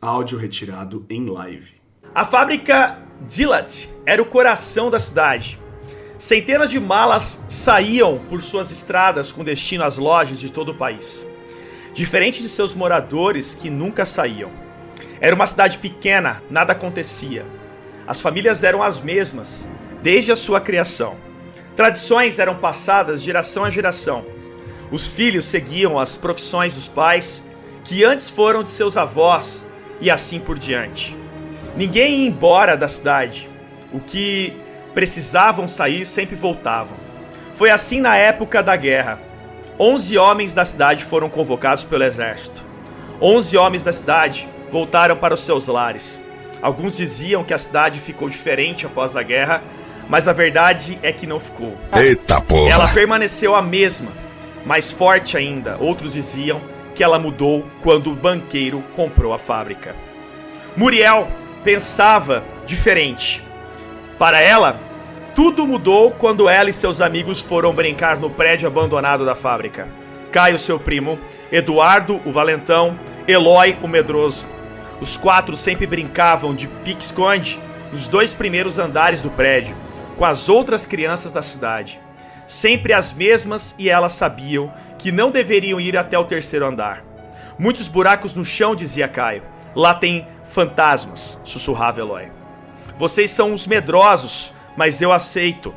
Áudio retirado em live. A fábrica Dilat era o coração da cidade. Centenas de malas saíam por suas estradas com destino às lojas de todo o país. Diferente de seus moradores que nunca saíam. Era uma cidade pequena, nada acontecia. As famílias eram as mesmas, desde a sua criação. Tradições eram passadas geração a geração. Os filhos seguiam as profissões dos pais, que antes foram de seus avós, e assim por diante. Ninguém ia embora da cidade. O que precisavam sair sempre voltavam. Foi assim na época da guerra. Onze homens da cidade foram convocados pelo exército. Onze homens da cidade voltaram para os seus lares. Alguns diziam que a cidade ficou diferente após a guerra, mas a verdade é que não ficou. Eita porra! Ela permaneceu a mesma, mais forte ainda. Outros diziam que ela mudou quando o banqueiro comprou a fábrica. Muriel pensava diferente. Para ela, tudo mudou quando ela e seus amigos foram brincar no prédio abandonado da fábrica. Caio, seu primo, Eduardo, o valentão, Eloy, o medroso. Os quatro sempre brincavam de pique-esconde nos dois primeiros andares do prédio, com as outras crianças da cidade. Sempre as mesmas e elas sabiam que não deveriam ir até o terceiro andar. Muitos buracos no chão, dizia Caio. Lá tem fantasmas, sussurrava Eloy. Vocês são uns medrosos, mas eu aceito,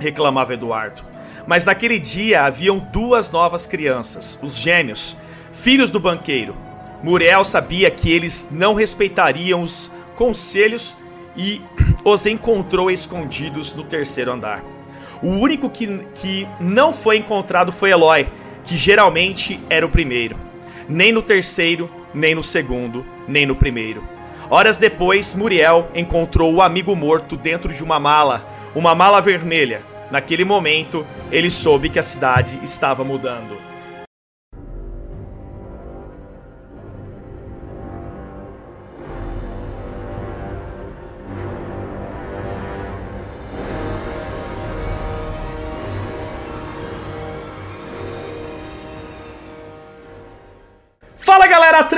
reclamava Eduardo. Mas naquele dia haviam duas novas crianças, os gêmeos, filhos do banqueiro. Muriel sabia que eles não respeitariam os conselhos e os encontrou escondidos no terceiro andar. O único que, que não foi encontrado foi Eloy, que geralmente era o primeiro. Nem no terceiro, nem no segundo, nem no primeiro. Horas depois, Muriel encontrou o amigo morto dentro de uma mala, uma mala vermelha. Naquele momento, ele soube que a cidade estava mudando.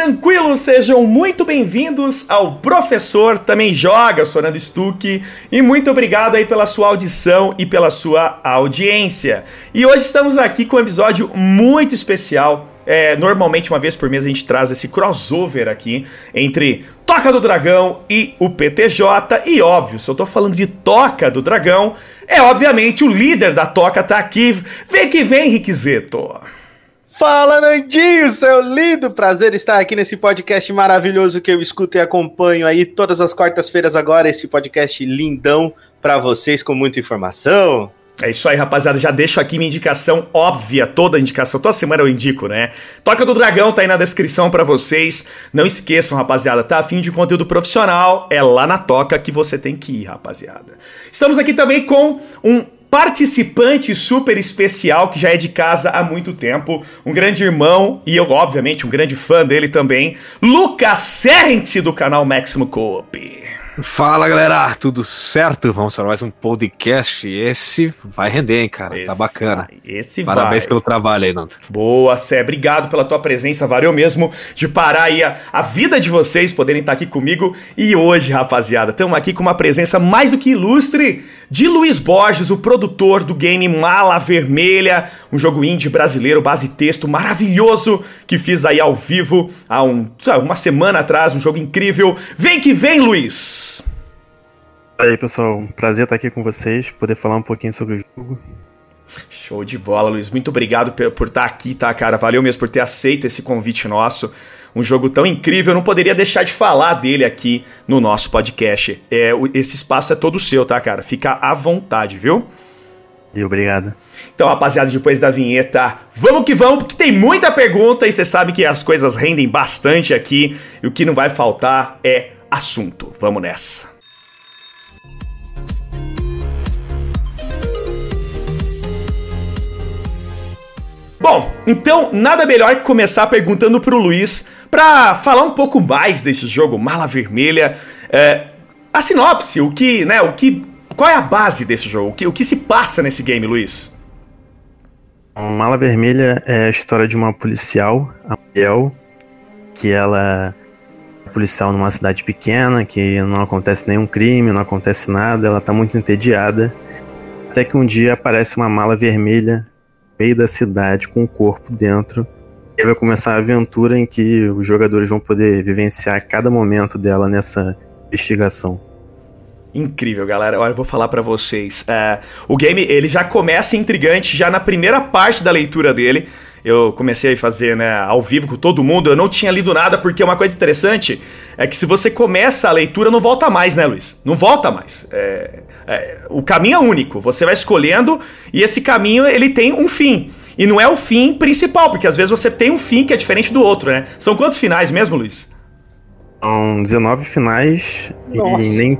Tranquilo? Sejam muito bem-vindos ao Professor Também Joga, eu sou Stuck e muito obrigado aí pela sua audição e pela sua audiência. E hoje estamos aqui com um episódio muito especial. É, normalmente, uma vez por mês, a gente traz esse crossover aqui entre Toca do Dragão e o PTJ. E óbvio, se eu tô falando de Toca do Dragão, é obviamente o líder da Toca tá aqui. Vem que vem, Riquezeto! Fala, Nandinho, seu lindo! Prazer estar aqui nesse podcast maravilhoso que eu escuto e acompanho aí todas as quartas-feiras agora, esse podcast lindão para vocês com muita informação. É isso aí, rapaziada. Já deixo aqui minha indicação óbvia, toda indicação, toda semana eu indico, né? Toca do Dragão tá aí na descrição para vocês. Não esqueçam, rapaziada, tá afim de conteúdo profissional? É lá na Toca que você tem que ir, rapaziada. Estamos aqui também com um participante super especial que já é de casa há muito tempo, um grande irmão e eu, obviamente, um grande fã dele também, Lucas Serrente do canal Máximo Coop. Fala galera, tudo certo? Vamos para mais um podcast. Esse vai render, hein, cara? Tá esse, tá bacana. Esse Parabéns vai. pelo trabalho aí, Nando. Boa, Sé. Obrigado pela tua presença. Valeu mesmo de parar aí a, a vida de vocês poderem estar aqui comigo. E hoje, rapaziada, estamos aqui com uma presença mais do que ilustre de Luiz Borges, o produtor do game Mala Vermelha, um jogo indie brasileiro, base texto maravilhoso que fiz aí ao vivo há um, uma semana atrás, um jogo incrível. Vem que vem, Luiz! E aí, pessoal, prazer estar aqui com vocês, poder falar um pouquinho sobre o jogo. Show de bola, Luiz. Muito obrigado por estar aqui, tá, cara? Valeu mesmo por ter aceito esse convite nosso um jogo tão incrível, eu não poderia deixar de falar dele aqui no nosso podcast. É, esse espaço é todo seu, tá, cara? Fica à vontade, viu? E obrigado. Então, rapaziada, depois da vinheta, vamos que vamos, porque tem muita pergunta e você sabe que as coisas rendem bastante aqui e o que não vai faltar é assunto. Vamos nessa. Bom, então nada melhor que começar perguntando pro Luiz para falar um pouco mais desse jogo, Mala Vermelha. É, a sinopse, o que, né, o que, qual é a base desse jogo? O que, o que se passa nesse game, Luiz? Mala Vermelha é a história de uma policial, a Mariel, que ela policial numa cidade pequena, que não acontece nenhum crime, não acontece nada, ela tá muito entediada. Até que um dia aparece uma mala vermelha no meio da cidade com um corpo dentro. E vai começar a aventura em que os jogadores vão poder vivenciar cada momento dela nessa investigação. Incrível, galera. Olha, eu vou falar para vocês. É, o game ele já começa intrigante já na primeira parte da leitura dele eu comecei a fazer né, ao vivo com todo mundo, eu não tinha lido nada, porque uma coisa interessante é que se você começa a leitura, não volta mais, né, Luiz? Não volta mais. É, é, o caminho é único, você vai escolhendo e esse caminho ele tem um fim. E não é o fim principal, porque às vezes você tem um fim que é diferente do outro, né? São quantos finais mesmo, Luiz? São 19 finais Nossa. e nem,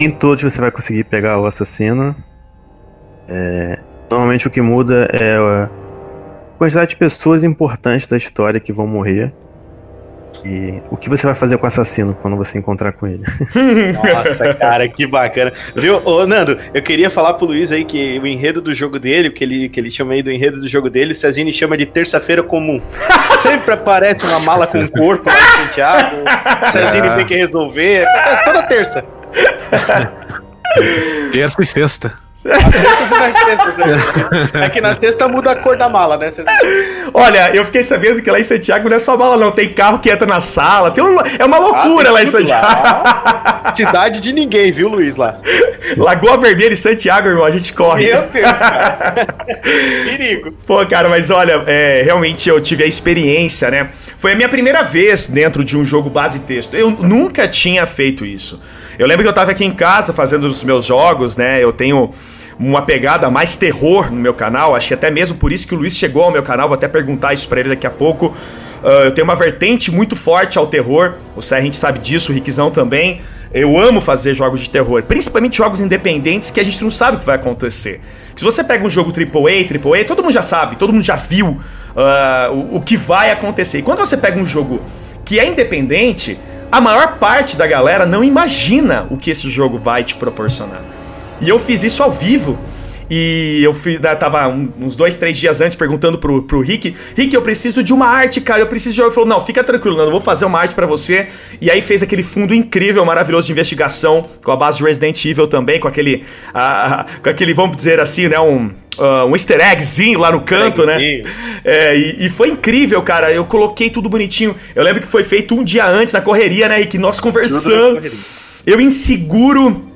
nem todos você vai conseguir pegar o assassino. É, normalmente o que muda é quantidade de pessoas importantes da história que vão morrer. E o que você vai fazer com o assassino quando você encontrar com ele? Nossa, cara, que bacana. Viu, ô Nando, eu queria falar pro Luiz aí que o enredo do jogo dele, o que ele, que ele chama aí do enredo do jogo dele, o Cezine chama de terça-feira comum. Sempre aparece uma mala com um corpo lá em Santiago, o Cezine tem que resolver, acontece toda terça. Terça e sexta. É que na sexta muda a cor da mala, né? Olha, eu fiquei sabendo que lá em Santiago não é só mala, não. Tem carro que entra na sala. Tem um, é uma loucura ah, lá em Santiago. Lá. Cidade de ninguém, viu, Luiz? Lá. Lagoa Vermelha e Santiago, irmão, a gente corre. Meu Deus, cara. Perigo. Pô, cara, mas olha, é, realmente eu tive a experiência, né? Foi a minha primeira vez dentro de um jogo base texto. Eu nunca tinha feito isso. Eu lembro que eu tava aqui em casa fazendo os meus jogos, né? Eu tenho uma pegada mais terror no meu canal. Que até mesmo por isso que o Luiz chegou ao meu canal. Vou até perguntar isso pra ele daqui a pouco. Uh, eu tenho uma vertente muito forte ao terror. O Sé, a gente sabe disso, o Riquizão também. Eu amo fazer jogos de terror, principalmente jogos independentes que a gente não sabe o que vai acontecer. Se você pega um jogo AAA, AAA, todo mundo já sabe, todo mundo já viu uh, o, o que vai acontecer. E quando você pega um jogo que é independente, a maior parte da galera não imagina o que esse jogo vai te proporcionar. E eu fiz isso ao vivo. E eu fui, né, tava uns dois, três dias antes perguntando pro, pro Rick: Rick, eu preciso de uma arte, cara, eu preciso de. Ele falou: Não, fica tranquilo, não, eu vou fazer uma arte para você. E aí fez aquele fundo incrível, maravilhoso de investigação, com a base de Resident Evil também, com aquele. Com aquele, vamos dizer assim, né, um. Uh, um easter eggzinho lá no canto, né? É, e, e, foi incrível, cara. Eu coloquei tudo bonitinho. Eu lembro que foi feito um dia antes, na correria, né? E que nós conversando. Eu inseguro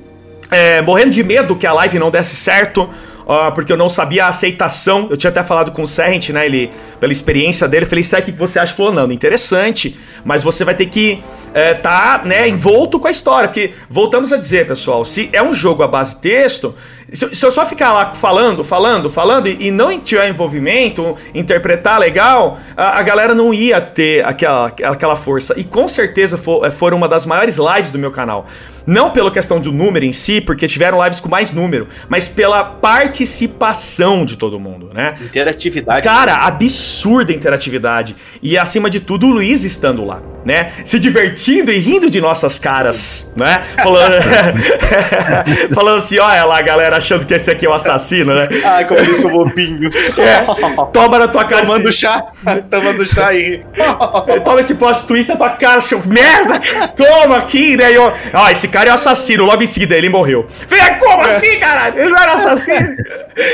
é, morrendo de medo que a live não desse certo, uh, porque eu não sabia a aceitação. Eu tinha até falado com o Serrent, né? Ele, pela experiência dele, eu falei, Serrent, o que você acha? Ele falou, não, interessante, mas você vai ter que é, tá, né, envolto com a história. Porque, voltamos a dizer, pessoal, se é um jogo à base texto, se, se eu só ficar lá falando, falando, falando e, e, não tiver envolvimento, interpretar legal, a, a, galera não ia ter aquela, aquela força. E com certeza for, é, foram uma das maiores lives do meu canal. Não pela questão do número em si, porque tiveram lives com mais número, mas pela participação de todo mundo, né? Interatividade. Cara, absurda interatividade. E acima de tudo, o Luiz estando lá, né? Se divertindo e rindo de nossas caras, né? Falando, Falando assim, olha lá, galera, achando que esse aqui é o assassino, né? Ai, como eu sou bobinho. É, toma na tua cara. Tomando esse... chá. Tomando chá aí. toma esse plot twist na tua cara, seu merda. Toma aqui, né? ó, ó, esse cara é o assassino. Logo em seguida ele morreu. Vem, como é. assim, caralho? Ele não era assassino.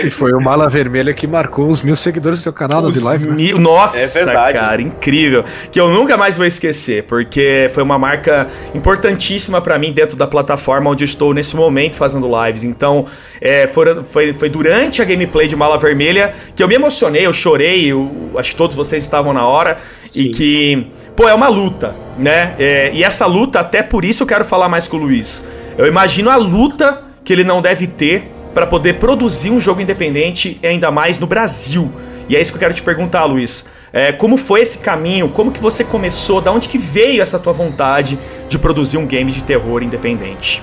E foi o Mala Vermelha que marcou os mil seguidores do seu canal os no Live. Né? Mil... Nossa, é verdade, cara, incrível. Que eu nunca mais vou esquecer, porque foi uma marca importantíssima para mim dentro da plataforma onde eu estou nesse momento fazendo lives. Então, é, foi, foi, foi durante a gameplay de Mala Vermelha que eu me emocionei, eu chorei, eu, acho que todos vocês estavam na hora. Sim. E que, pô, é uma luta, né? É, e essa luta, até por isso eu quero falar mais com o Luiz. Eu imagino a luta que ele não deve ter para poder produzir um jogo independente, ainda mais no Brasil. E é isso que eu quero te perguntar, Luiz. É, como foi esse caminho? Como que você começou? Da onde que veio essa tua vontade de produzir um game de terror independente?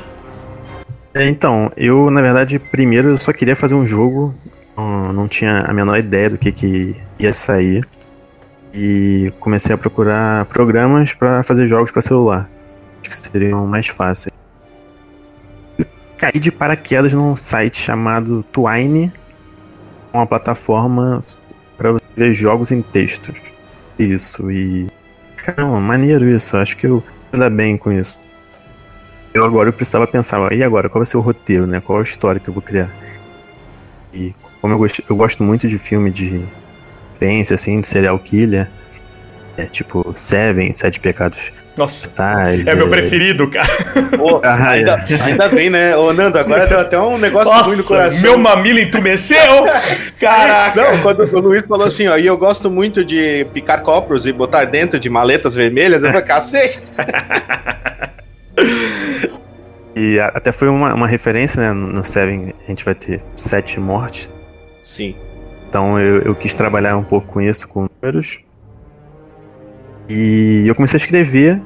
É, então, eu na verdade primeiro eu só queria fazer um jogo, não, tinha a menor ideia do que, que ia sair e comecei a procurar programas para fazer jogos para celular, acho que seriam mais fáceis. Caí de paraquedas num site chamado Twine, uma plataforma para ver jogos em textos. Isso e caramba, maneiro isso. Acho que eu dar bem com isso. Eu agora eu precisava pensar, e agora, qual vai ser o roteiro, né? Qual a história que eu vou criar? E como eu gosto, eu gosto muito de filme de suspense, assim, de serial killer, é tipo Seven, Sete Pecados nossa, é, é meu preferido, cara. Pô, ah, ainda, é. ainda bem, né? Ô, Nando, agora deu até um negócio Nossa, ruim no coração. Meu mamilo entumeceu! Caraca! Não, quando o Luiz falou assim, ó, e eu gosto muito de picar copros e botar dentro de maletas vermelhas, eu falei, cacete! e até foi uma, uma referência, né? No Seven, a gente vai ter sete mortes. Sim. Então eu, eu quis trabalhar um pouco com isso, com números. E eu comecei a escrever.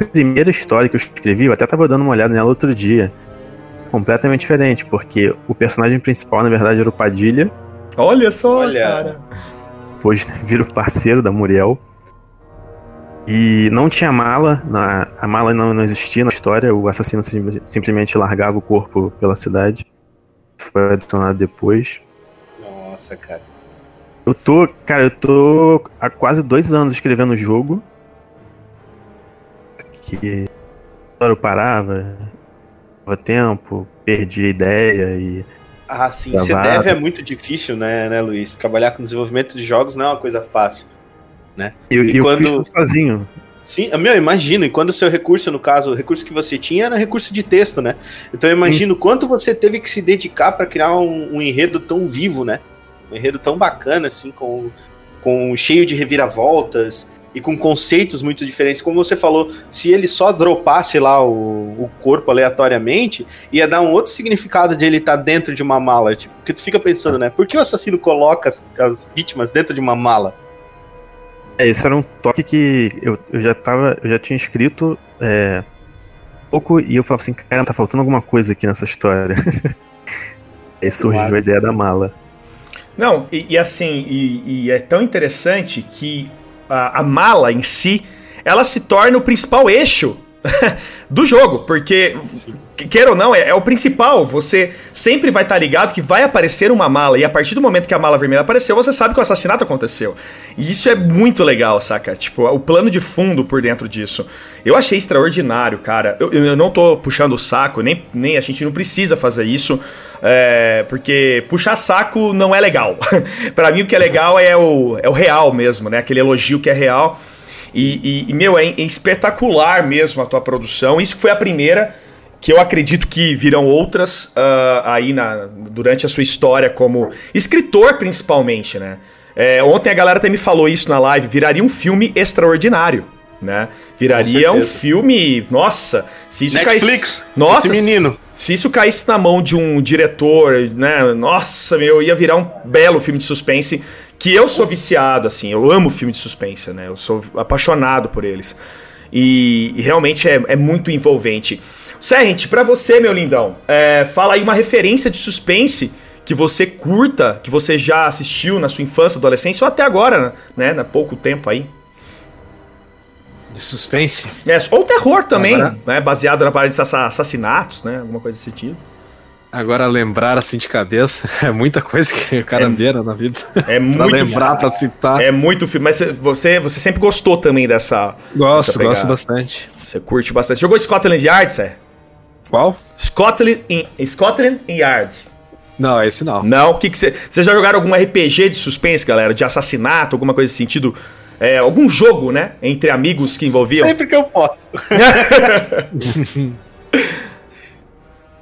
A primeira história que eu escrevi, eu até tava dando uma olhada nela outro dia. Completamente diferente, porque o personagem principal, na verdade, era o Padilha. Olha só, Olha. cara. Depois vira o parceiro da Muriel. E não tinha mala, na, a mala não, não existia na história, o assassino sim, simplesmente largava o corpo pela cidade. Foi adicionado depois. Nossa, cara. Eu tô, cara, eu tô há quase dois anos escrevendo o jogo. Que eu parava, dava tempo, perdi a ideia e. Ah, sim, você deve é muito difícil, né, né, Luiz? Trabalhar com desenvolvimento de jogos não é uma coisa fácil, né? Eu, e eu quando... fiz sozinho. Sim, meu, imagino. E quando o seu recurso, no caso, o recurso que você tinha era recurso de texto, né? Então eu imagino Sim. quanto você teve que se dedicar para criar um, um, enredo tão vivo, né? Um enredo tão bacana, assim, com, com cheio de reviravoltas e com conceitos muito diferentes. Como você falou, se ele só dropasse lá o, o corpo aleatoriamente, ia dar um outro significado de ele estar tá dentro de uma mala. Tipo, porque tu fica pensando, né? Por que o assassino coloca as, as vítimas dentro de uma mala? É, esse era um toque que eu, eu já tava. Eu já tinha escrito é, pouco e eu falava assim, cara, tá faltando alguma coisa aqui nessa história. Aí surgiu Nossa. a ideia da mala. Não, e, e assim, e, e, é tão interessante que a, a mala em si, ela se torna o principal eixo do jogo, porque queira ou não, é, é, o principal. Você sempre vai estar tá ligado que vai aparecer uma mala, e a partir do momento que a mala vermelha apareceu, você sabe que o assassinato aconteceu. E isso é muito legal, saca? Tipo, o plano de fundo por dentro disso. Eu achei extraordinário, cara. Eu, eu não tô puxando o saco, nem, nem a gente não precisa fazer isso, é, porque puxar saco não é legal. para mim, o que é legal é o, é o real mesmo, né? Aquele elogio que é real. E, e, e meu, é, é espetacular mesmo a tua produção. Isso foi a primeira que eu acredito que virão outras uh, aí na, durante a sua história como escritor, principalmente, né? É, ontem a galera até me falou isso na live, viraria um filme extraordinário, né? Viraria um filme, nossa, se isso Netflix, caísse, nossa, menino. Se, se isso caísse na mão de um diretor, né? Nossa, meu, ia virar um belo filme de suspense que eu sou viciado, assim, eu amo filme de suspense, né? Eu sou apaixonado por eles. E, e realmente é, é muito envolvente. Serrent, para você, meu lindão, é, fala aí uma referência de suspense que você curta, que você já assistiu na sua infância, adolescência ou até agora, né? Há pouco tempo aí. De suspense? É, ou terror também, agora... né? Baseado na parede de assassinatos, né? Alguma coisa desse tipo. Agora lembrar assim de cabeça é muita coisa que o cara é, vê na vida. É muito pra lembrar para citar. É muito filme, mas você você sempre gostou também dessa Gosto, dessa gosto bastante. Você curte bastante. Jogou Scotland Yard, Sé? Qual? Scotland, in, Scotland Yard. Não, esse não. Não, o que que você. Vocês já jogaram algum RPG de suspense, galera? De assassinato, alguma coisa nesse sentido? É, algum jogo, né? Entre amigos que envolviam? Sempre que eu posso.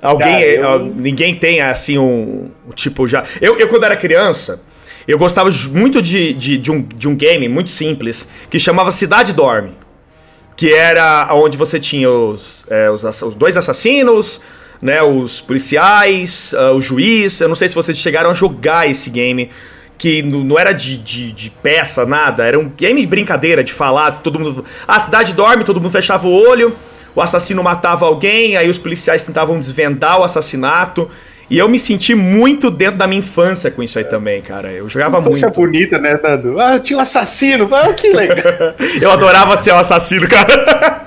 Alguém. Cara, eu... Ninguém tem, assim, um. Tipo, já. Eu, eu quando era criança. Eu gostava muito de, de, de, um, de um game muito simples que chamava Cidade Dorme que era onde você tinha os, é, os, os, dois assassinos, né, os policiais, uh, o juiz. Eu não sei se vocês chegaram a jogar esse game, que não era de, de, de, peça, nada, era um game de brincadeira, de falar, todo mundo. A cidade dorme, todo mundo fechava o olho, o assassino matava alguém, aí os policiais tentavam desvendar o assassinato. E eu me senti muito dentro da minha infância com isso aí também, cara. Eu jogava muito. muito. bonita, né, Nando? Ah, tinha um assassino. Ah, que legal. eu adorava ser o um assassino, cara.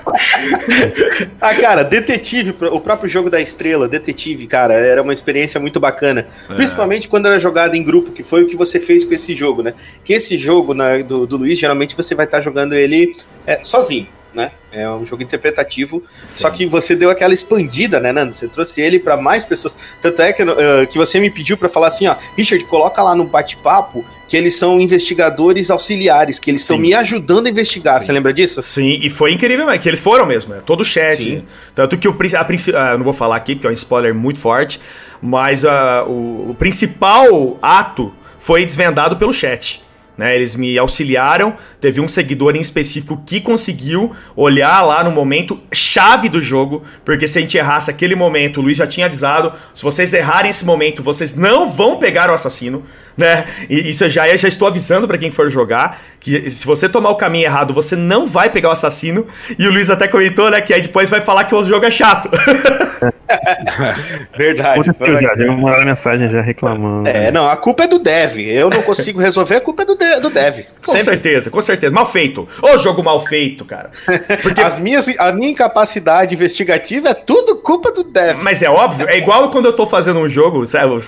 ah, cara, Detetive, o próprio jogo da estrela, Detetive, cara, era uma experiência muito bacana. É. Principalmente quando era jogado em grupo, que foi o que você fez com esse jogo, né? Que esse jogo na, do, do Luiz, geralmente você vai estar jogando ele é, sozinho. Né? É um jogo interpretativo, Sim. só que você deu aquela expandida, né, Nando? Você trouxe ele para mais pessoas. Tanto é que, uh, que você me pediu para falar assim, ó, Richard, coloca lá no bate-papo que eles são investigadores auxiliares, que eles estão me ajudando a investigar. Sim. Você lembra disso? Sim, e foi incrível, que eles foram mesmo, né? todo o chat. Tanto que o a, a, não vou falar aqui, porque é um spoiler muito forte, mas uh, o, o principal ato foi desvendado pelo chat. Né, eles me auxiliaram. Teve um seguidor em específico que conseguiu olhar lá no momento chave do jogo, porque se a gente errasse aquele momento, o Luiz já tinha avisado: se vocês errarem esse momento, vocês não vão pegar o assassino, né? E isso eu já, eu já estou avisando para quem for jogar que se você tomar o caminho errado, você não vai pegar o assassino. E o Luiz até comentou, né, que aí depois vai falar que o jogo é chato. Verdade. já deu uma mensagem já reclamando. É, não, a culpa é do dev. Eu não consigo resolver, a culpa é do, de, do dev. Com Sempre. certeza, com certeza. Mal feito. Ô jogo mal feito, cara. Porque As minhas, a minha incapacidade investigativa é tudo culpa do dev. Mas é óbvio, é igual quando eu tô fazendo um jogo, certo?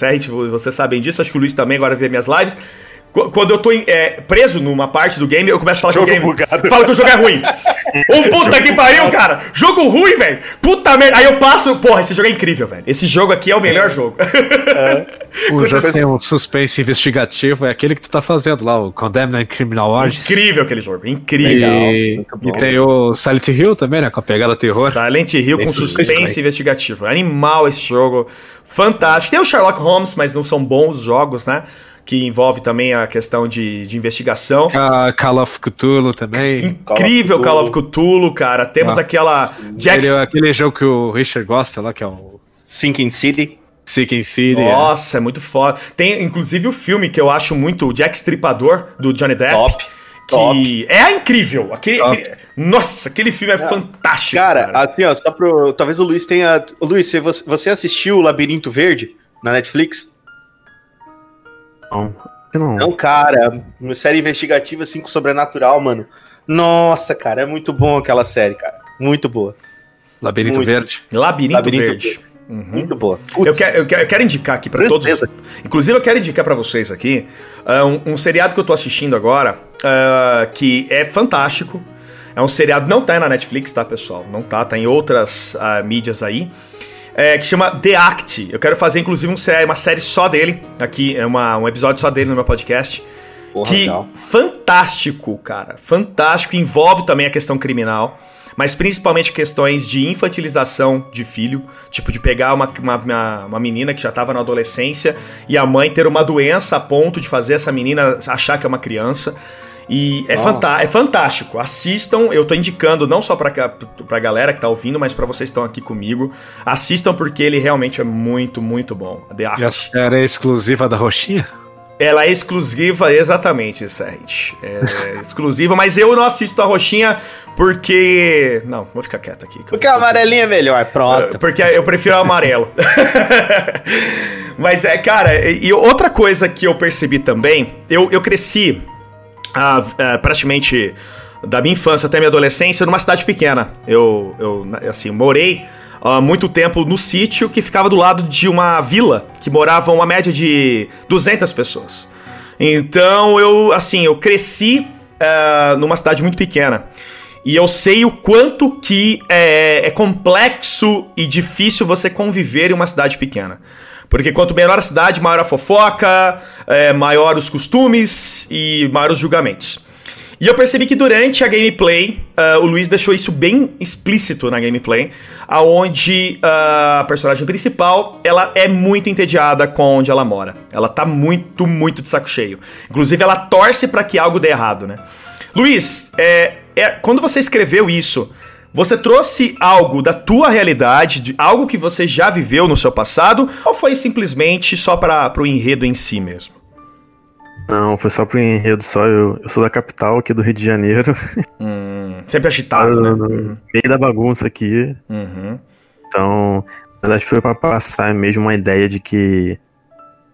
Vocês sabem disso, acho que o Luiz também agora vê minhas lives. Quando eu tô é, preso numa parte do game, eu começo a falar jogo que o game. Bugado. Fala que o jogo é ruim. Ô puta que pariu, cara! Jogo ruim, velho! Puta merda! Aí eu passo. Porra, esse jogo é incrível, velho. Esse jogo aqui é o melhor jogo. É. O jogo tem um suspense investigativo, é aquele que tu tá fazendo lá, o Condemned Criminal Origins. Incrível aquele jogo, incrível. E, e tem o Silent Hill também, né? Com a pegada terror. Silent Hill com suspense investigativo. Animal esse jogo. Fantástico. Tem o Sherlock Holmes, mas não são bons jogos, né? Que envolve também a questão de, de investigação. Call of Cthulhu também. Incrível Call of Cthulhu, Call of Cthulhu cara. Temos ah. aquela. Jack... Aquele, aquele jogo que o Richard gosta lá, que é o. Sinking City. Sinking City. É. Nossa, é. é. muito foda. Tem inclusive o filme que eu acho muito, o Jack Stripador, do Johnny Depp. Top. Que Top. é incrível. Aquele, aquele, nossa, aquele filme é, é. fantástico. Cara, cara, assim, ó, só pro. Talvez o Luiz tenha. Luiz, você, você assistiu o Labirinto Verde na Netflix? Não. Não. não, cara. Uma série investigativa, assim, com sobrenatural, mano. Nossa, cara, é muito bom aquela série, cara. Muito boa. Labirinto muito. Verde. Labirinto, Labirinto Verde. Verde. Uhum. Muito boa. Eu quero, eu, quero, eu quero, indicar aqui para todos. Inclusive, eu quero indicar para vocês aqui uh, um, um, seriado que eu tô assistindo agora, uh, que é fantástico. É um seriado, não tá na Netflix, tá, pessoal? Não tá, tá em outras uh, mídias aí é, que chama The Act. Eu quero fazer, inclusive, um série, uma série só dele. Aqui, é uma, um episódio só dele no meu podcast. Porra, que legal. fantástico, cara. Fantástico. Envolve também a questão criminal. Mas principalmente questões de infantilização de filho. Tipo, de pegar uma, uma, uma menina que já estava na adolescência e a mãe ter uma doença a ponto de fazer essa menina achar que é uma criança. E é, é fantástico. Assistam, eu tô indicando não só pra, pra galera que tá ouvindo, mas para vocês que estão aqui comigo. Assistam porque ele realmente é muito, muito bom. The Art. E a série é exclusiva da Roxinha? Ela é exclusiva, exatamente, Serge. É exclusiva, mas eu não assisto a roxinha porque. Não, vou ficar quieto aqui. Porque a amarelinha é melhor, pronto. Porque eu prefiro o amarelo. mas é, cara, e outra coisa que eu percebi também, eu, eu cresci a, a, praticamente da minha infância até minha adolescência numa cidade pequena. Eu, eu assim, morei há muito tempo no sítio que ficava do lado de uma vila que morava uma média de 200 pessoas. Então eu, assim, eu cresci uh, numa cidade muito pequena. E eu sei o quanto que é, é complexo e difícil você conviver em uma cidade pequena. Porque quanto menor a cidade, maior a fofoca, é, maior os costumes e maior os julgamentos. E eu percebi que durante a gameplay, uh, o Luiz deixou isso bem explícito na gameplay, aonde uh, a personagem principal, ela é muito entediada com onde ela mora. Ela tá muito, muito de saco cheio. Inclusive, ela torce para que algo dê errado, né? Luiz, é, é, quando você escreveu isso, você trouxe algo da tua realidade, de algo que você já viveu no seu passado, ou foi simplesmente só para o enredo em si mesmo? Não, foi só pro enredo só. Eu, eu sou da capital aqui do Rio de Janeiro. Hum, sempre agitado, né? No uhum. meio da bagunça aqui. Uhum. Então, na verdade foi para passar mesmo uma ideia de que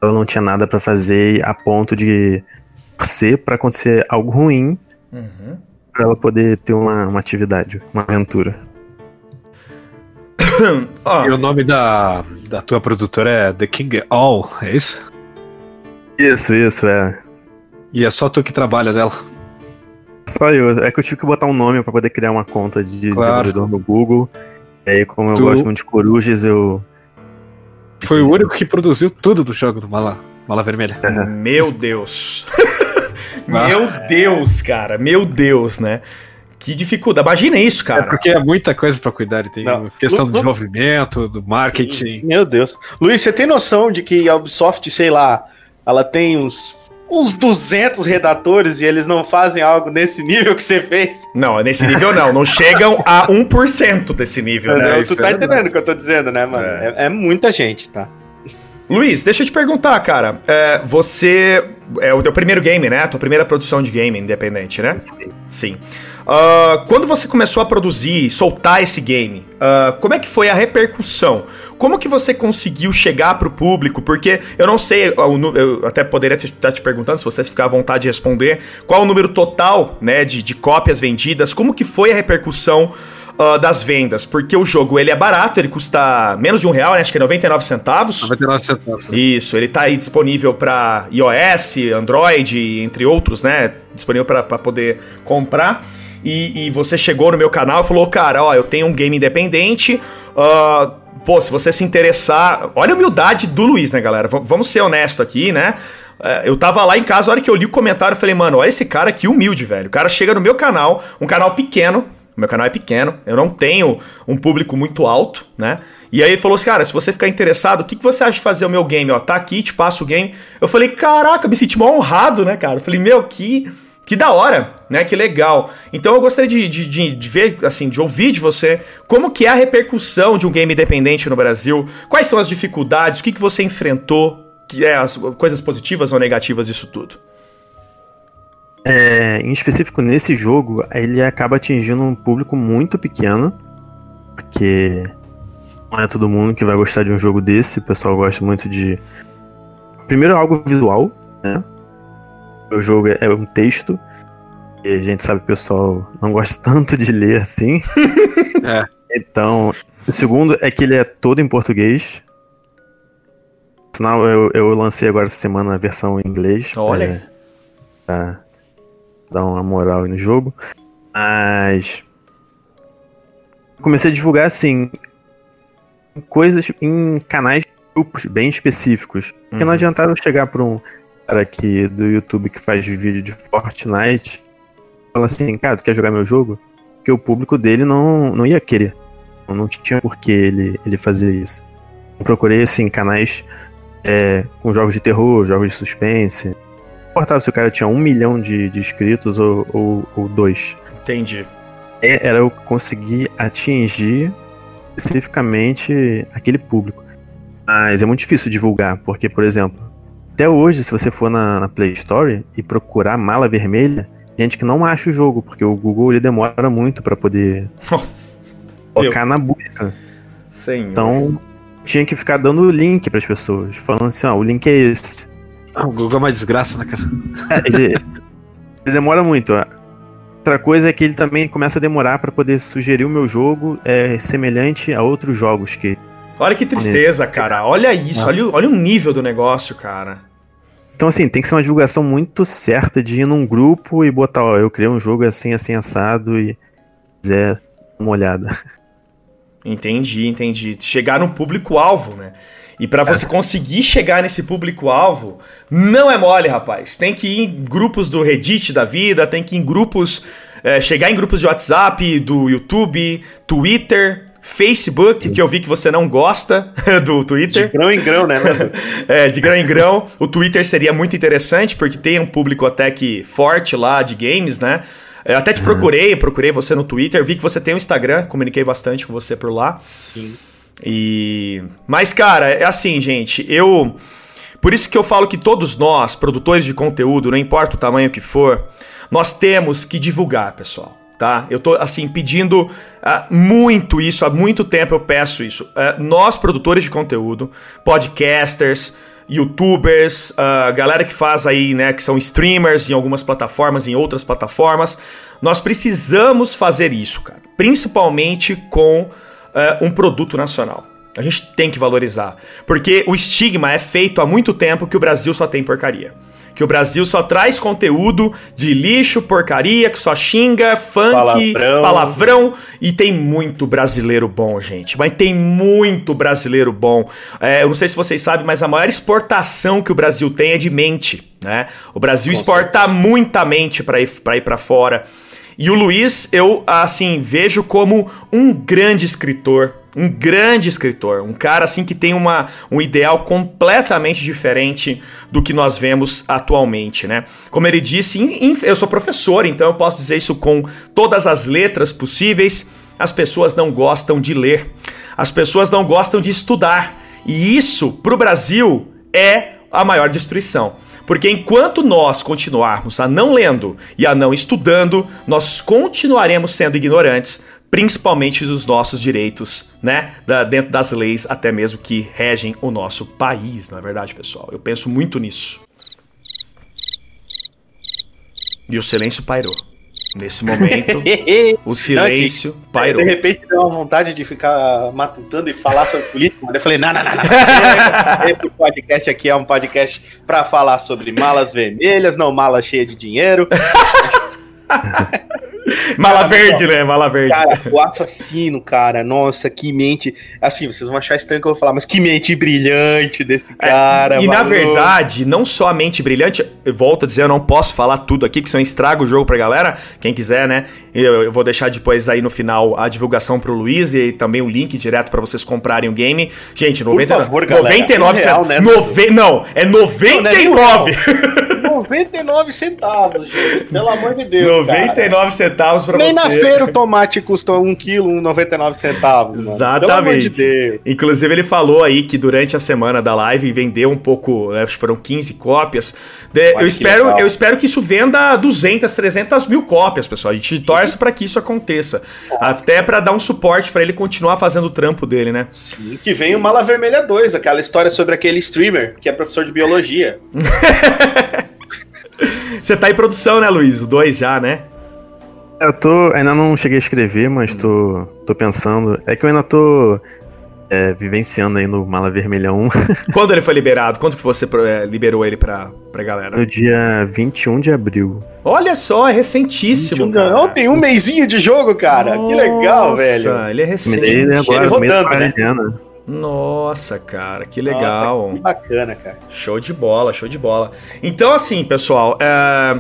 ela não tinha nada para fazer a ponto de ser para acontecer algo ruim. Uhum para ela poder ter uma, uma atividade, uma aventura. oh. E o nome da, da tua produtora é The King All, é isso? Isso, isso, é. E é só tu que trabalha nela? Só eu. É que eu tive que botar um nome pra poder criar uma conta de Claro. desenvolvedor no Google. E aí, como eu Tu- gosto muito de corujas, eu. Foi o único que produziu tudo do jogo do Mala, Mala Vermelha. Meu Deus. Meu Deus, cara. Meu Deus, né? Que dificuldade. Imagina isso, É cara. porque é muita coisa pra cuidar. e Tem Não. questão Lu- do desenvolvimento, do marketing. Meu Deus. Luiz, você tem noção de que a Ubisoft, sei lá, ela tem uns, uns 200 redatores e eles não fazem algo nesse nível que você fez? Não, nesse nível não. Não chegam a 1% desse nível, né? Não, tu tá é entendendo o que eu tô dizendo, né, mano? É. É, é muita gente, tá? Luiz, deixa eu te perguntar, cara. É, você. É o teu primeiro game, né? A tua primeira produção de game independente, né? Sim. Ah, quando você começou a produzir e soltar esse game, ah, como é que foi a repercussão? Como que você conseguiu chegar pro público? Porque eu não sei, ah, eu até poderia estar te perguntando, se você ficar à vontade de responder, qual o número total né, de, de cópias vendidas, como que foi a repercussão ah, das vendas? Porque o jogo ele é barato, ele custa menos de um real, né? acho que é 99 centavos. 99 centavos. Isso, ele tá aí disponível para iOS, Android, entre outros, né? Disponível para poder comprar. E, e você chegou no meu canal e falou, cara, ó, eu tenho um game independente. ah, pô, se você se interessar. Olha a humildade do Luiz, né, galera? V- vamos ser honesto aqui, né? Eh, Eu tava lá em casa, a hora que eu li o comentário, eu falei, mano, olha esse cara que humilde, velho. O cara chega no meu canal, um canal pequeno, o meu canal é pequeno, eu não tenho um público muito alto, né? E aí ele falou assim, cara, se você ficar interessado, o que, que você acha de fazer o meu game? Ó, tá aqui, te passo o game. Eu falei, caraca, me senti mal honrado, né, cara? Eu falei, meu, que, que da hora, né? Que legal. Então eu gostaria de, de, de, de ver, assim, de ouvir de você como que é a repercussão de um game independente no Brasil, quais são as dificuldades, o que, que você enfrentou, que é as coisas positivas ou negativas disso tudo. É, em específico nesse jogo, ele acaba atingindo um público muito pequeno, porque não é todo mundo que vai gostar de um jogo desse. O pessoal gosta muito de. Primeiro, algo visual, né? O jogo é um texto, e a gente sabe que o pessoal não gosta tanto de ler assim. É. Então, o segundo é que ele é todo em português. Sinal, eu, eu lancei agora essa semana a versão em inglês. Olha. é, pra dar uma moral aí no jogo. Mas. Comecei a divulgar assim. Coisas em canais grupos bem específicos. Porque não Uhum. adiantava eu chegar pra um cara aqui do YouTube que faz vídeo de Fortnite e falar assim, cara, tu quer jogar meu jogo? Porque o público dele não, não ia querer. Não tinha por que ele, ele fazer isso. Eu procurei, assim, canais é, com jogos de terror, jogos de suspense. Importava se o cara tinha um milhão de, de inscritos ou, ou, ou dois. Entendi. É, era eu conseguir atingir especificamente aquele público. Mas é muito difícil divulgar, porque, por exemplo, até hoje, se você for na, na Play Store e procurar mala vermelha, gente que não acha o jogo, porque o Google ele demora muito para poder Nossa. colocar na busca. Senhor. Então, tinha que ficar dando o link para as pessoas, falando assim, ó, o link é esse. O Google é uma desgraça, né, cara? Ele, ele demora muito. ó. Outra coisa é que ele também começa a demorar para poder sugerir o meu jogo é semelhante a outros jogos que Olha que tristeza, cara. Olha isso, Ah. olha, o- olha o nível do negócio, cara. Então, assim, tem que ser uma divulgação muito certa de ir num grupo e botar, ó, eu criei um jogo assim, assim, assado e quiser uma olhada. Entendi, entendi. Chegar no público-alvo, né? E pra você conseguir chegar nesse público-alvo, não é mole, rapaz. Tem que ir em grupos do Reddit da vida, tem que ir em grupos. é, chegar em grupos de WhatsApp, do YouTube, Twitter, Facebook, que eu vi que você não gosta do De Twitter. grão em grão, né? É, de grão em grão. O Twitter seria muito interessante, porque tem um público até que forte lá de games, né? Eu até te procurei, procurei você no Twitter, vi que você tem um Instagram, comuniquei bastante com você por lá. Sim. E. Mas, cara, é assim, gente, eu. Por isso que eu falo que todos nós, produtores de conteúdo, não importa o tamanho que for, nós temos que divulgar, pessoal. Tá? Eu tô, assim, pedindo ah, muito isso, há muito tempo eu peço isso. Ah, nós, produtores de conteúdo, podcasters, youtubers, ah, galera que faz aí, né, que são streamers em algumas plataformas, em outras plataformas, nós precisamos fazer isso, cara. Principalmente com é, um produto nacional. A gente tem que valorizar. Porque o estigma é feito há muito tempo que o Brasil só tem porcaria. Que o Brasil só traz conteúdo de lixo, porcaria, que só xinga, funk, palavrão, palavrão e tem muito brasileiro bom, gente. Mas tem muito brasileiro bom. É, eu não sei se vocês sabem, mas a maior exportação que o Brasil tem é de mente, né? O Brasil Com exporta certeza. muita mente para ir para ir para fora. E o Luiz, eu assim vejo como um grande escritor, um grande escritor, um cara assim que tem uma, um ideal completamente diferente do que nós vemos atualmente, né? Como ele disse, eu sou professor, então eu posso dizer isso com todas as letras possíveis. As pessoas não gostam de ler, as pessoas não gostam de estudar, e isso para o Brasil é a maior destruição. Porque enquanto nós continuarmos a não lendo e a não estudando, nós continuaremos sendo ignorantes, principalmente dos nossos direitos, né? Da, dentro das leis, até mesmo que regem o nosso país, na é verdade, pessoal. Eu penso muito nisso. E o silêncio pairou. Nesse momento, o silêncio não, pairou. De repente deu uma vontade de ficar matutando e falar sobre política, mas eu falei, não, não, não, não. Esse podcast aqui é um podcast para falar sobre malas vermelhas, não malas cheias de dinheiro. Mala verde, né? Mala verde. Cara, o assassino, cara, nossa, que mente. Assim, vocês vão achar estranho que eu vou falar, mas que mente brilhante desse é, cara. É, e na verdade, não só a mente brilhante, eu volto a dizer, eu não posso falar tudo aqui, porque senão estraga o jogo pra galera. Quem quiser, né? Eu, eu vou deixar depois aí no final a divulgação pro Luiz e também o link direto para vocês comprarem o game. Gente, 90, Por favor, galera, 99 é real, né? Nove, não, é 99. Não, 99 centavos, gente. Pelo amor de Deus. 99 cara. Centavos pra Nem você. Nem na feira o tomate custa 1 quilo, 99 centavos. Mano. Exatamente. Pelo amor de Deus. Inclusive, ele falou aí que durante a semana da live vendeu um pouco, né, acho que foram 15 cópias. De, eu, espero, eu espero que isso venda 200, 300 mil cópias, pessoal. A gente torce para que isso aconteça. Até para dar um suporte para ele continuar fazendo o trampo dele, né? Sim, que vem o Mala Vermelha 2, aquela história sobre aquele streamer que é professor de biologia. Você tá em produção, né, Luiz? O 2 já, né? Eu tô. Ainda não cheguei a escrever, mas tô, tô pensando. É que eu ainda tô é, vivenciando aí no Mala Vermelha 1. Quando ele foi liberado? Quando que você é, liberou ele pra, pra galera? No dia 21 de abril. Olha só, é recentíssimo. Cara. Oh, tem um mêsinho de jogo, cara. Nossa, que legal, velho. Ele é recente. Ele é agora, ele rodando, né? Nossa, cara, que legal. Nossa, que bacana, cara. Show de bola, show de bola. Então, assim, pessoal, é,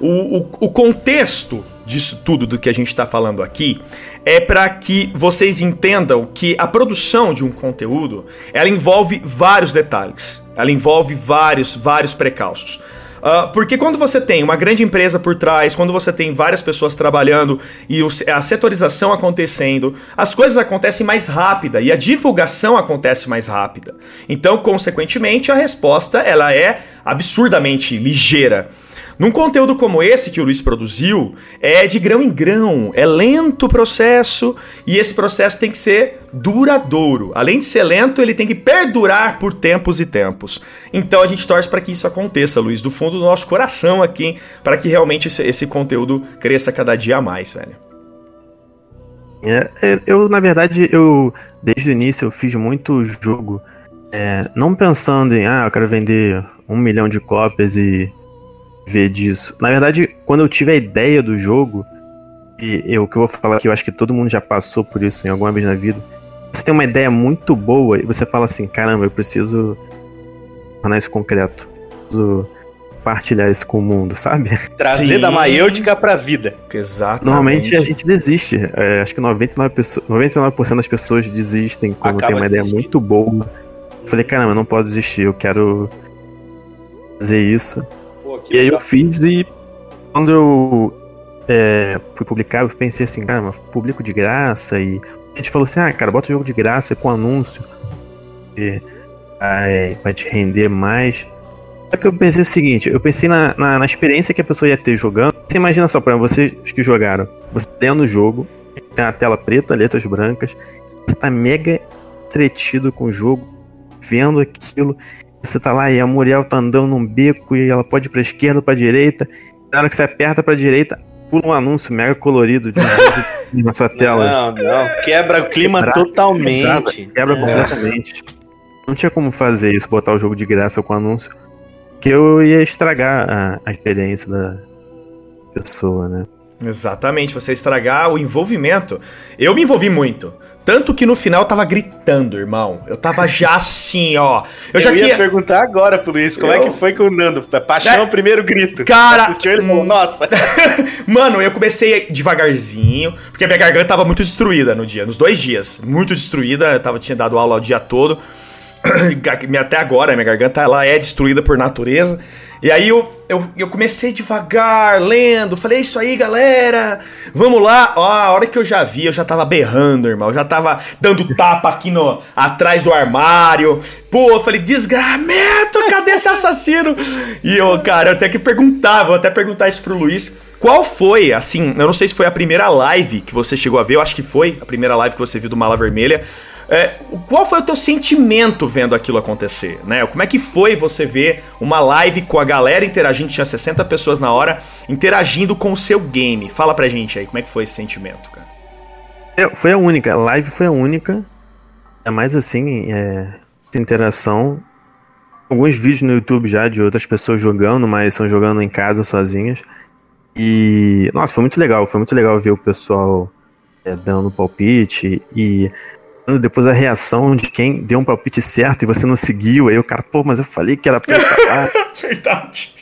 o, o, o contexto disso tudo do que a gente está falando aqui é para que vocês entendam que a produção de um conteúdo ela envolve vários detalhes, ela envolve vários, vários precalços. Uh, porque quando você tem uma grande empresa por trás, quando você tem várias pessoas trabalhando e a setorização acontecendo, as coisas acontecem mais rápida e a divulgação acontece mais rápida. Então, consequentemente, a resposta ela é absurdamente ligeira. Num conteúdo como esse que o Luiz produziu, é de grão em grão, é lento o processo e esse processo tem que ser duradouro. Além de ser lento, ele tem que perdurar por tempos e tempos. Então a gente torce para que isso aconteça, Luiz, do fundo do nosso coração aqui, para que realmente esse, esse conteúdo cresça cada dia mais, velho. É, é, eu, na verdade, eu desde o início eu fiz muito jogo, é, não pensando em, ah, eu quero vender um milhão de cópias e ver disso. Na verdade, quando eu tive a ideia do jogo, e eu, o que eu vou falar aqui, eu acho que todo mundo já passou por isso em alguma vez na vida. Você tem uma ideia muito boa e você fala assim: caramba, eu preciso tornar isso concreto. Preciso compartilhar isso com o mundo, sabe? Trazer Sim. da maiêutica pra vida. Exatamente. Normalmente a gente desiste. É, acho que 99%, pessoas, 99 das pessoas desistem quando Acaba tem uma ideia muito boa. Eu falei, caramba, eu não posso desistir, eu quero fazer isso. Pô, e aí eu fiz e quando eu é, fui publicar, eu pensei assim, cara, publico de graça e a gente falou assim, ah, cara, bota o jogo de graça com anúncio. E, aí, vai te render mais. Só que eu pensei o seguinte, eu pensei na, na, na, experiência que a pessoa ia ter jogando. Você imagina só, para vocês que jogaram, você dentro no jogo, tem a tela preta, letras brancas, você tá mega entretido com o jogo, vendo aquilo, você tá lá e a Muriel tá andando num beco e ela pode ir pra esquerda ou pra direita. Na hora que você aperta pra direita, pula um anúncio mega colorido de na sua tela. Não, não. Quebra o clima quebra, totalmente. Quebra, quebra é. completamente. Não tinha como fazer isso, botar o jogo de graça com anúncio. que eu ia estragar a, a experiência da pessoa, né? Exatamente, você estragar o envolvimento. Eu me envolvi muito. Tanto que no final eu tava gritando, irmão. Eu tava já assim, ó. Eu, Eu já ia tinha. perguntar agora pro Luiz, como é Eu- que foi com o Nando? Paixão, É. primeiro grito. Cara, Assistiu ele hum. nossa. Mano, eu comecei devagarzinho, porque a minha garganta tava muito destruída no dia, nos dois dias. Muito destruída, eu tava, tinha dado aula o dia todo. Até agora, minha garganta ela é destruída por natureza. E aí eu, eu, eu comecei devagar, lendo, falei, "É isso aí, galera, vamos lá. Ó, a hora que eu já vi, eu já tava berrando, irmão. Eu já tava dando tapa aqui no, atrás do armário. Pô, eu falei, desgramento, cadê esse assassino? E eu, cara, eu até que perguntar, vou até perguntar isso pro Luiz. Qual foi, assim, eu não sei se foi a primeira live que você chegou a ver, eu acho que foi a primeira live que você viu do Mala Vermelha. É, qual foi o teu sentimento vendo aquilo acontecer, né? Como é que foi você ver uma live com a galera interagindo, tinha 60 pessoas na hora, interagindo com o seu game? Fala pra gente aí, como é que foi esse sentimento, cara? É, Foi a única, a live foi a única. É mais assim, é, interação. Alguns vídeos no YouTube já de outras pessoas jogando, mas são jogando em casa sozinhas. E. Nossa, foi muito legal. Foi muito legal ver o pessoal é, dando palpite e depois a reação de quem deu um palpite certo e você não seguiu. Aí o cara, pô, mas eu falei que era pra eu falar. Verdade.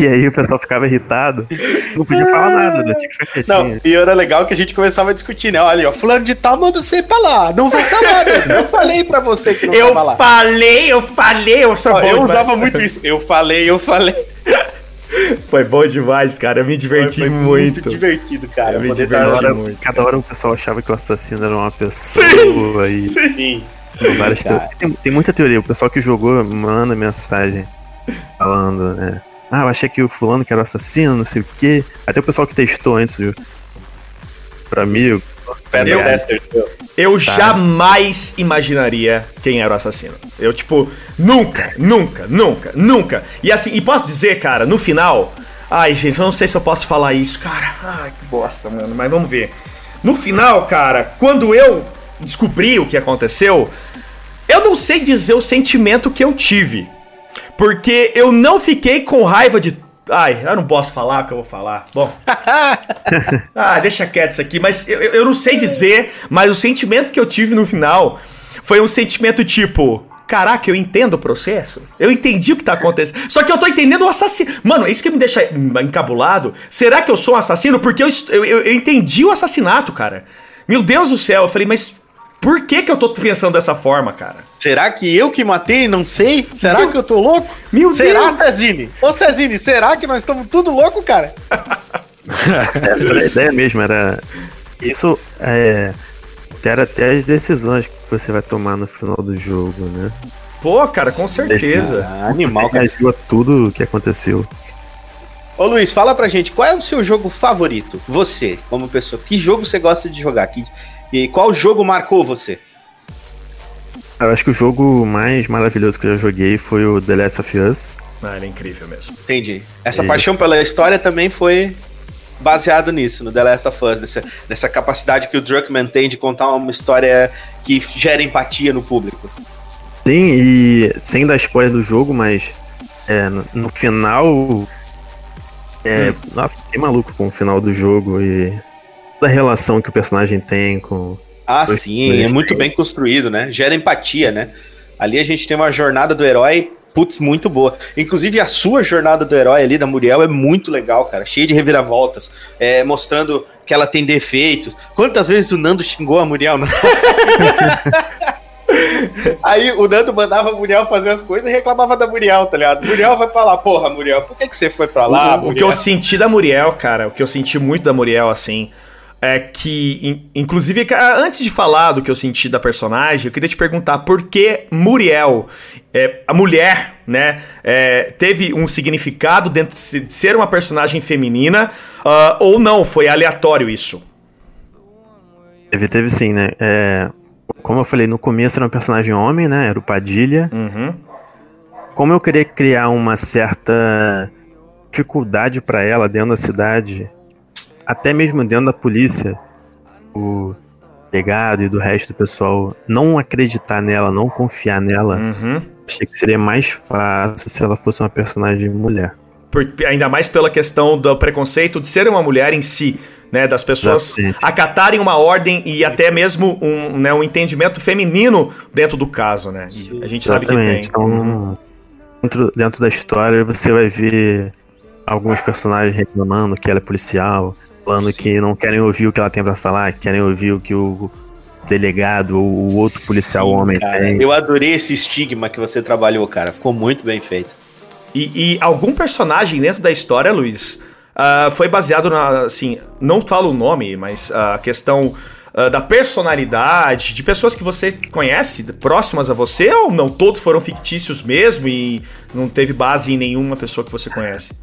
E aí o pessoal ficava irritado. Não podia falar nada, né? tinha que ficar quietinho. Não, e era legal que a gente começava a discutir, né? Olha, ó, fulano de tal manda você pra lá. Não vai pra lá, né? Eu falei pra você que não Eu tava lá. falei, eu falei, eu sou Ó, eu usava muito isso. Eu falei, eu falei. Foi bom demais, cara. Eu me diverti Foi muito. divertido, cara. Eu me diverti Cada hora, muito, cada hora o pessoal achava que o assassino era uma pessoa e Sim. tem. Tem, tem muita teoria. O pessoal que jogou manda mensagem falando, né? Ah, eu achei que o fulano que era o assassino, não sei o quê. Até o pessoal que testou antes de... pra mim. Pedro Eu-. Eu jamais imaginaria quem era o assassino. Eu, tipo, nunca, nunca, nunca, nunca. E assim, e posso dizer, cara, no final. Ai, gente, eu não sei se eu posso falar isso, cara. Ai, que bosta, mano. Mas vamos ver. No final, cara, quando eu descobri o que aconteceu, eu não sei dizer o sentimento que eu tive. Porque eu não fiquei com raiva de. Ai, eu não posso falar o que eu vou falar. Bom. ah, deixa quieto isso aqui. Mas eu, eu não sei dizer, mas o sentimento que eu tive no final foi um sentimento tipo. Caraca, eu entendo o processo. Eu entendi o que tá acontecendo. Só que eu tô entendendo o assassino. Mano, isso que me deixa encabulado. Será que eu sou um assassino? Porque eu, eu- eu entendi o assassinato, cara. Meu Deus do céu. Eu falei, mas por que que eu tô pensando dessa forma, cara? Será que eu que matei? Não sei. Será que eu tô louco? Meu será, Deus. Cezine? Ô, Cezine, será que nós estamos tudo louco, cara? A ideia mesmo era. Isso é. Era até as decisões que você vai tomar no final do jogo, né? Pô, cara, com certeza. Ah, animal, Você cara. tudo o que aconteceu. Ô, Luiz, fala pra gente, qual é o seu jogo favorito? Você, como pessoa. Que jogo você gosta de jogar? Que, e qual jogo marcou você? Eu acho que o jogo mais maravilhoso que eu já joguei foi o The Last of Us. Ah, ele é incrível mesmo. Entendi. Essa É. paixão pela história também foi baseado nisso, no The Last of Us, dessa, dessa capacidade que o Druckmann tem de contar uma história que gera empatia no público. Sim, e sem dar spoiler do jogo, mas é, no, no final. É, Nossa, fiquei maluco com o final do jogo e toda a relação que o personagem tem com. Ah, sim, é muito bem construído, né? Gera empatia, né? Ali a gente tem uma jornada do herói, putz, muito boa. Inclusive a sua jornada do herói ali, da Muriel, é muito legal, cara. Cheia de reviravoltas, é, mostrando que ela tem defeitos. Quantas vezes o Nando xingou a Muriel? Não? Aí o Nando mandava a Muriel fazer as coisas e reclamava da Muriel, tá ligado? Muriel vai falar, porra, Muriel, por que, que você foi pra lá? o, o que Muriel?" eu senti da Muriel, cara, o que eu senti muito da Muriel, assim, é que, in- inclusive, ca- antes de falar do que eu senti da personagem, eu queria te perguntar por que Muriel, é, a mulher, né, é, teve um significado dentro de se- de ser uma personagem feminina, ah, ou não, foi aleatório isso? Teve, teve sim, né? É, como eu falei, no começo era um personagem homem, né? Era o Padilha. Uhum. Como eu queria criar uma certa dificuldade pra ela dentro da cidade, até mesmo dentro da polícia, o delegado e do resto do pessoal não acreditar nela, não confiar nela, Uhum. Achei que seria mais fácil se ela fosse uma personagem mulher. Por, ainda mais pela questão do preconceito de ser uma mulher em si, né? Das pessoas Exatamente. acatarem uma ordem e até mesmo um, né, um entendimento feminino dentro do caso, né? E a gente sabe que tem. Exatamente. Então, dentro, dentro da história, você vai ver alguns personagens reclamando que ela é policial, falando que não querem ouvir o que ela tem pra falar, que querem ouvir o que o delegado ou o outro policial Sim, homem cara. tem. Eu adorei esse estigma que você trabalhou, cara. Ficou muito bem feito. E, e algum personagem dentro da história, Luiz, ah, foi baseado na. Assim, não falo o nome, mas a questão ah, da personalidade, de pessoas que você conhece, próximas a você, ou não? Todos foram fictícios mesmo e não teve base em nenhuma pessoa que você conhece?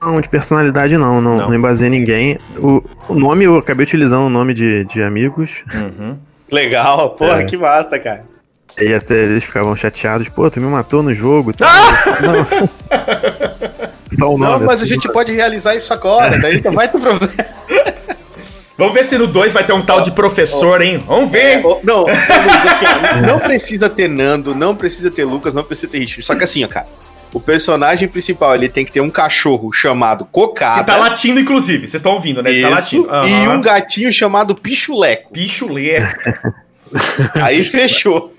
Não, de personalidade não, não, Não. não. embasei ninguém. O, o nome, eu acabei utilizando o nome de, de amigos, Uhum. Legal, porra, É. que massa, cara. e até eles ficavam chateados, pô, tu me matou no jogo. Tá? Não. Só o nome. Não, mas a assim, gente pode realizar isso agora, daí não vai ter problema. Vamos ver se no 2 vai ter um tal de professor, hein? Vamos ver! Ô, Não, assim, não precisa ter Nando, não precisa ter Lucas, não precisa ter Richard. Só que assim, ó, cara, o personagem principal ele tem que ter um cachorro chamado Cocada. Que tá latindo, inclusive. Vocês estão ouvindo, né? Ele tá latindo. E Aham. um gatinho chamado Pichuleco. Lê. Aí fechou.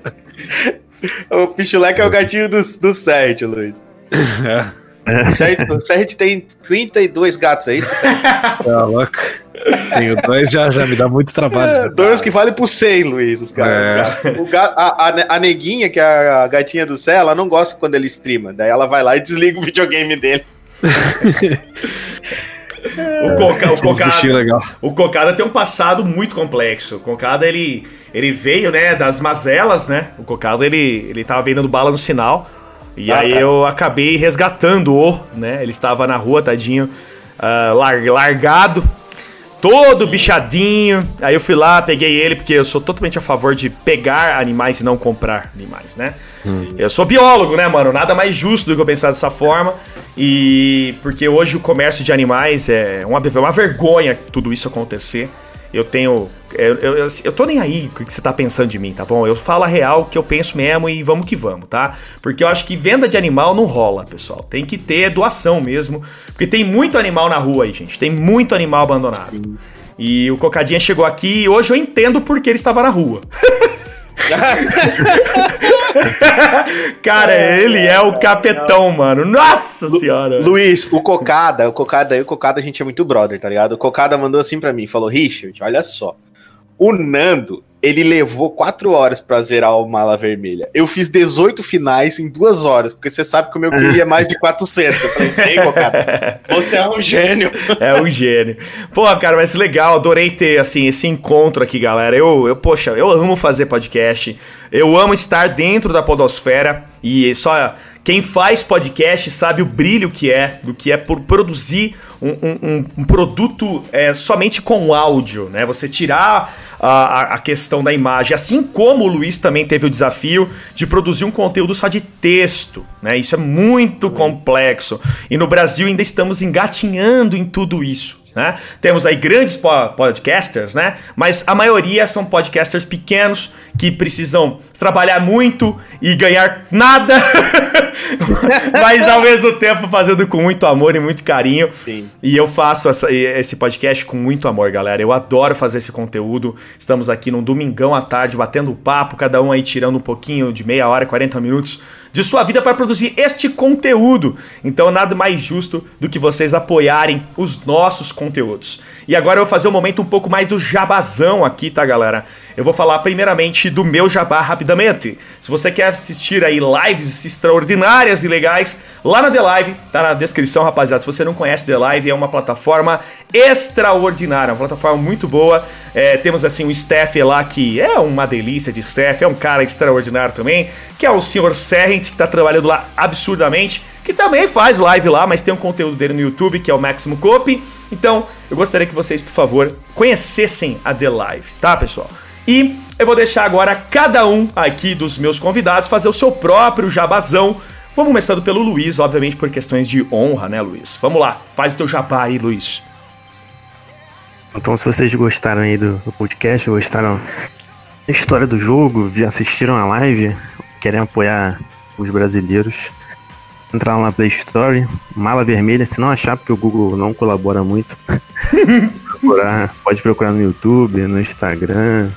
o Pichuleco é o gatinho do, do Sérgio, Luiz. O Sérgio, Sérgio tem 32 gatos, é isso? Tá louco. Tenho dois, já, já me dá muito trabalho. É, dois que valem por 100, Luiz, os caras. É. os gatos. O ga- a, a- a neguinha, que é a gatinha do céu, ela não gosta quando ele streama. Daí ela vai lá e desliga o videogame dele. O, coca, o, cocada, o Cocada tem um passado muito complexo. O Cocada, ele, ele veio, né, das mazelas, né? O Cocada, ele, ele tava vendendo bala no sinal. E Ah, aí tá. eu acabei resgatando-o, né? Ele estava na rua, tadinho, ah, lar- largado, todo bichadinho. Aí eu fui lá, peguei ele, porque eu sou totalmente a favor de pegar animais e não comprar animais, né? Eu sou biólogo, né, mano? Nada mais justo do que eu pensar dessa forma. E porque hoje o comércio de animais é uma, é uma vergonha tudo isso acontecer. Eu tenho. Eu, eu, eu, eu tô nem aí o que você tá pensando de mim, tá bom? Eu falo a real que eu penso mesmo e vamos que vamos, tá? Porque eu acho que venda de animal não rola, pessoal. Tem que ter doação mesmo. Porque tem muito animal na rua aí, gente. Tem muito animal abandonado. E o Cocadinha chegou aqui e hoje eu entendo por que ele estava na rua. Cara, ele é o capetão, mano. Nossa senhora. Luiz, o Cocada, o Cocada e o Cocada a gente é muito brother, tá ligado? O Cocada mandou assim pra mim, falou, Richard, olha só. O Nando, ele levou quatro horas pra zerar o Mala Vermelha. Eu fiz 18 finais em duas horas, porque você sabe que o meu queria mais de 400. Eu falei, sei, Cocada, você é um gênio. É um gênio. Pô, cara, mas legal, adorei ter, assim, esse encontro aqui, galera. Eu, eu, poxa, eu amo fazer podcast. Eu amo estar dentro da podosfera e só quem faz podcast sabe o brilho que é, do que é por produzir um, um- um- produto é, somente com áudio, né? Você tirar a, a- a questão da imagem, assim como o Luiz também teve o desafio de produzir um conteúdo só de texto, né? Isso é muito complexo. E no Brasil ainda estamos engatinhando em tudo isso. Né? Temos aí grandes po- podcasters, né? Mas a maioria são podcasters pequenos que precisam trabalhar muito e ganhar nada, mas ao mesmo tempo fazendo com muito amor e muito carinho. Sim. E eu faço essa- esse podcast com muito amor, galera. Eu adoro fazer esse conteúdo. Estamos aqui num domingão à tarde batendo papo, cada um aí tirando um pouquinho de meia hora, 40 minutos de sua vida para produzir este conteúdo. Então, nada mais justo do que vocês apoiarem os nossos conteúdos. E agora eu vou fazer um momento um pouco mais do jabazão aqui, tá, galera? Eu vou falar primeiramente do meu jabá rapidamente. Se você quer assistir aí lives extraordinárias e legais, lá na The Live, tá na descrição, rapaziada. Se você não conhece The Live, é uma plataforma extraordinária, uma plataforma muito boa. É, temos assim um staff lá que é uma delícia de staff, é um cara extraordinário também, que é o Sr. Serrent, que tá trabalhando lá absurdamente, que também faz live lá, mas tem um conteúdo dele no YouTube, que é o Máximo Cope. Então, eu gostaria que vocês, por favor, conhecessem a The Live, tá, pessoal? E eu vou deixar agora cada um aqui dos meus convidados fazer o seu próprio jabazão. Vamos começando pelo Luiz, obviamente por questões de honra, né, Luiz? Vamos lá, faz o teu jabá aí, Luiz. Então, se vocês gostaram aí do, do podcast, gostaram da história do jogo, assistiram a live, querem apoiar os brasileiros, entrar lá na Play Store, Mala Vermelha, se não achar, porque o Google não colabora muito. procurar, pode procurar no YouTube, no Instagram,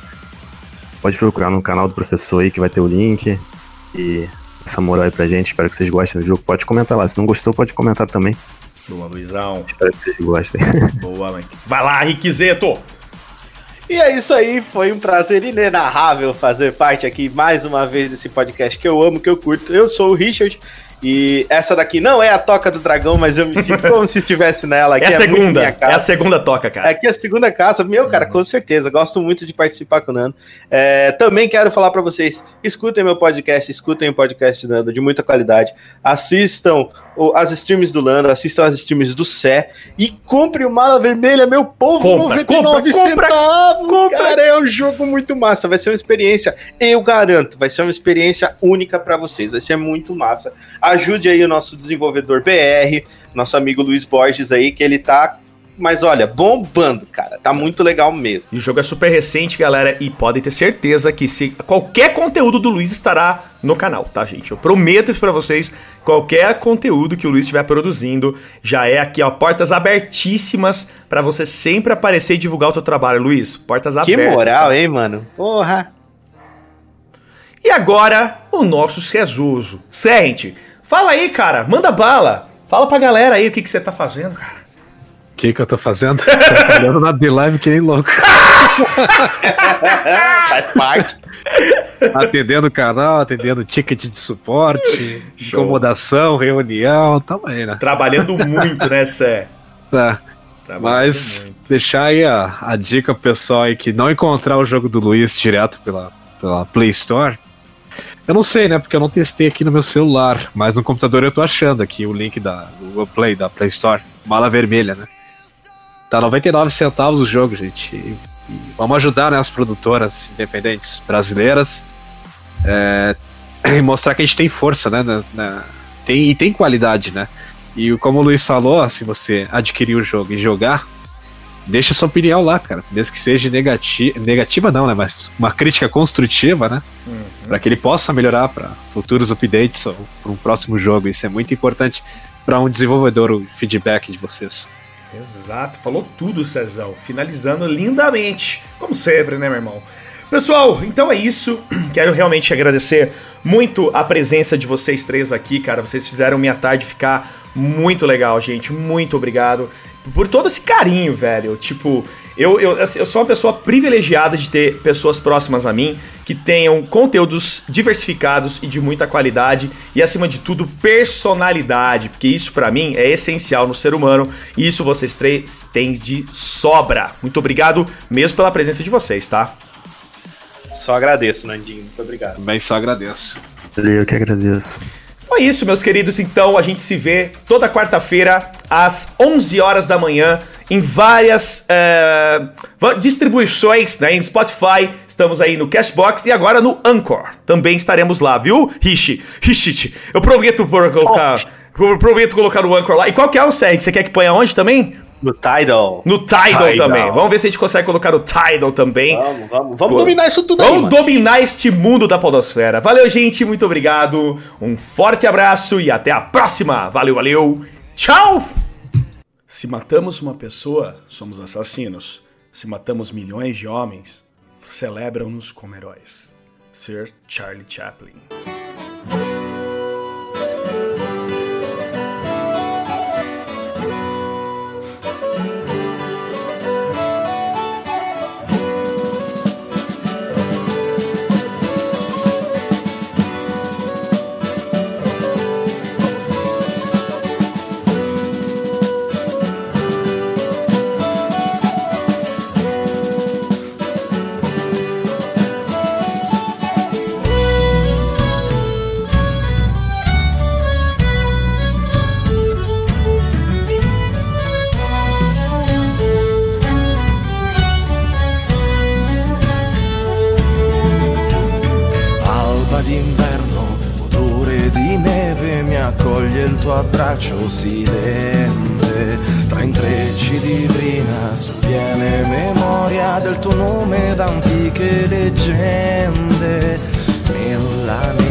pode procurar no canal do professor aí que vai ter o link. E essa moral aí pra gente, espero que vocês gostem do jogo. Pode comentar lá, se não gostou, pode comentar também. Boa, Luizão. Espero que vocês gostem. Boa, mãe. Vai lá, Riquizeto! E é isso aí, foi um prazer inenarrável fazer parte aqui mais uma vez desse podcast que eu amo, que eu curto. Eu sou o Richard e essa daqui não é a toca do dragão, mas eu me sinto como se estivesse nela. Aqui é a é segunda, é a segunda toca, cara. Aqui é a segunda casa, meu, cara, com certeza. Gosto muito de participar com o Nando. É, também quero falar para vocês: escutem meu podcast, escutem o podcast do Nando, de muita qualidade. Assistam as streams do Lando, assistam as streams do Sé e compre o Mala Vermelha, meu povo, compra, 99 compra, centavos. Compra. Cara, é um jogo muito massa. Vai ser uma experiência, eu garanto, vai ser uma experiência única para vocês. Vai ser muito massa. Ajude aí o nosso desenvolvedor BR, nosso amigo Luiz Borges aí, que ele tá mas olha, bombando, cara. Tá muito legal mesmo. E o jogo é super recente, galera, e podem ter certeza que se qualquer conteúdo do Luiz estará no canal, tá, gente? Eu prometo isso pra vocês. Qualquer conteúdo que o Luiz estiver produzindo já é aqui, ó, portas abertíssimas para você sempre aparecer e divulgar o seu trabalho, Luiz. Portas abertas. Que moral, tá? hein, mano? Porra. E agora, o nosso Cezuso. Sente, fala aí, cara, manda bala. Fala pra galera aí o que, que você tá fazendo, cara. O que, que eu tô fazendo? tô trabalhando na The Live que nem louco. Faz parte. Atendendo o canal, atendendo ticket de suporte, Show. incomodação, reunião, tamo aí, né? Trabalhando muito, né, Sé? Tá. Mas muito. deixar aí a, a dica pro pessoal aí que não encontrar o jogo do Luiz direto pela, pela Play Store. Eu não sei, né? Porque eu não testei aqui no meu celular, mas no computador eu tô achando aqui o link da Google Play, da Play Store, mala vermelha, né? Tá 99 centavos o jogo, gente. E, e vamos ajudar né, as produtoras independentes brasileiras é, e mostrar que a gente tem força, né? Na, na, tem, e tem qualidade, né? E como o Luiz falou, se você adquirir o jogo e jogar, deixa sua opinião lá, cara. Mesmo que seja negati negativa, não, né? Mas uma crítica construtiva, né? Uhum. Para que ele possa melhorar para futuros updates ou para um próximo jogo. Isso é muito importante para um desenvolvedor, o feedback de vocês. Exato, falou tudo, Cezão. Finalizando lindamente, como sempre, né, meu irmão? Pessoal, então é isso. Quero realmente agradecer muito a presença de vocês três aqui, cara. Vocês fizeram minha tarde ficar muito legal, gente. Muito obrigado por todo esse carinho, velho. Tipo, eu, eu, assim, eu sou uma pessoa privilegiada de ter pessoas próximas a mim que tenham conteúdos diversificados e de muita qualidade e, acima de tudo, personalidade, porque isso para mim é essencial no ser humano e isso vocês três têm de sobra. Muito obrigado mesmo pela presença de vocês, tá? Só agradeço, Nandinho. Muito obrigado. Também só agradeço. Eu que agradeço. Foi isso, meus queridos. Então, a gente se vê toda quarta-feira às 11 horas da manhã em várias é, distribuições, né? Em Spotify, estamos aí no Cashbox e agora no Anchor. Também estaremos lá, viu? Rishi, Rishi, eu prometo por colocar, prometo colocar no Anchor lá. E qual que é o SEG? Você quer que ponha onde também? No Tidal. No Tidal, Tidal, também. Vamos ver se a gente consegue colocar o Tidal também. Vamos, vamos. Vamos dominar isso tudo vamos aí. Vamos dominar este mundo da podosfera. Valeu, gente. Muito obrigado. Um forte abraço e até a próxima. Valeu, valeu. Tchau! Se matamos uma pessoa, somos assassinos. Se matamos milhões de homens, celebram-nos como heróis. Sir Charlie Chaplin. Tuo abbraccio silente tra intrecci di brina sovviene memoria del tuo nome da antiche leggende. Nella neve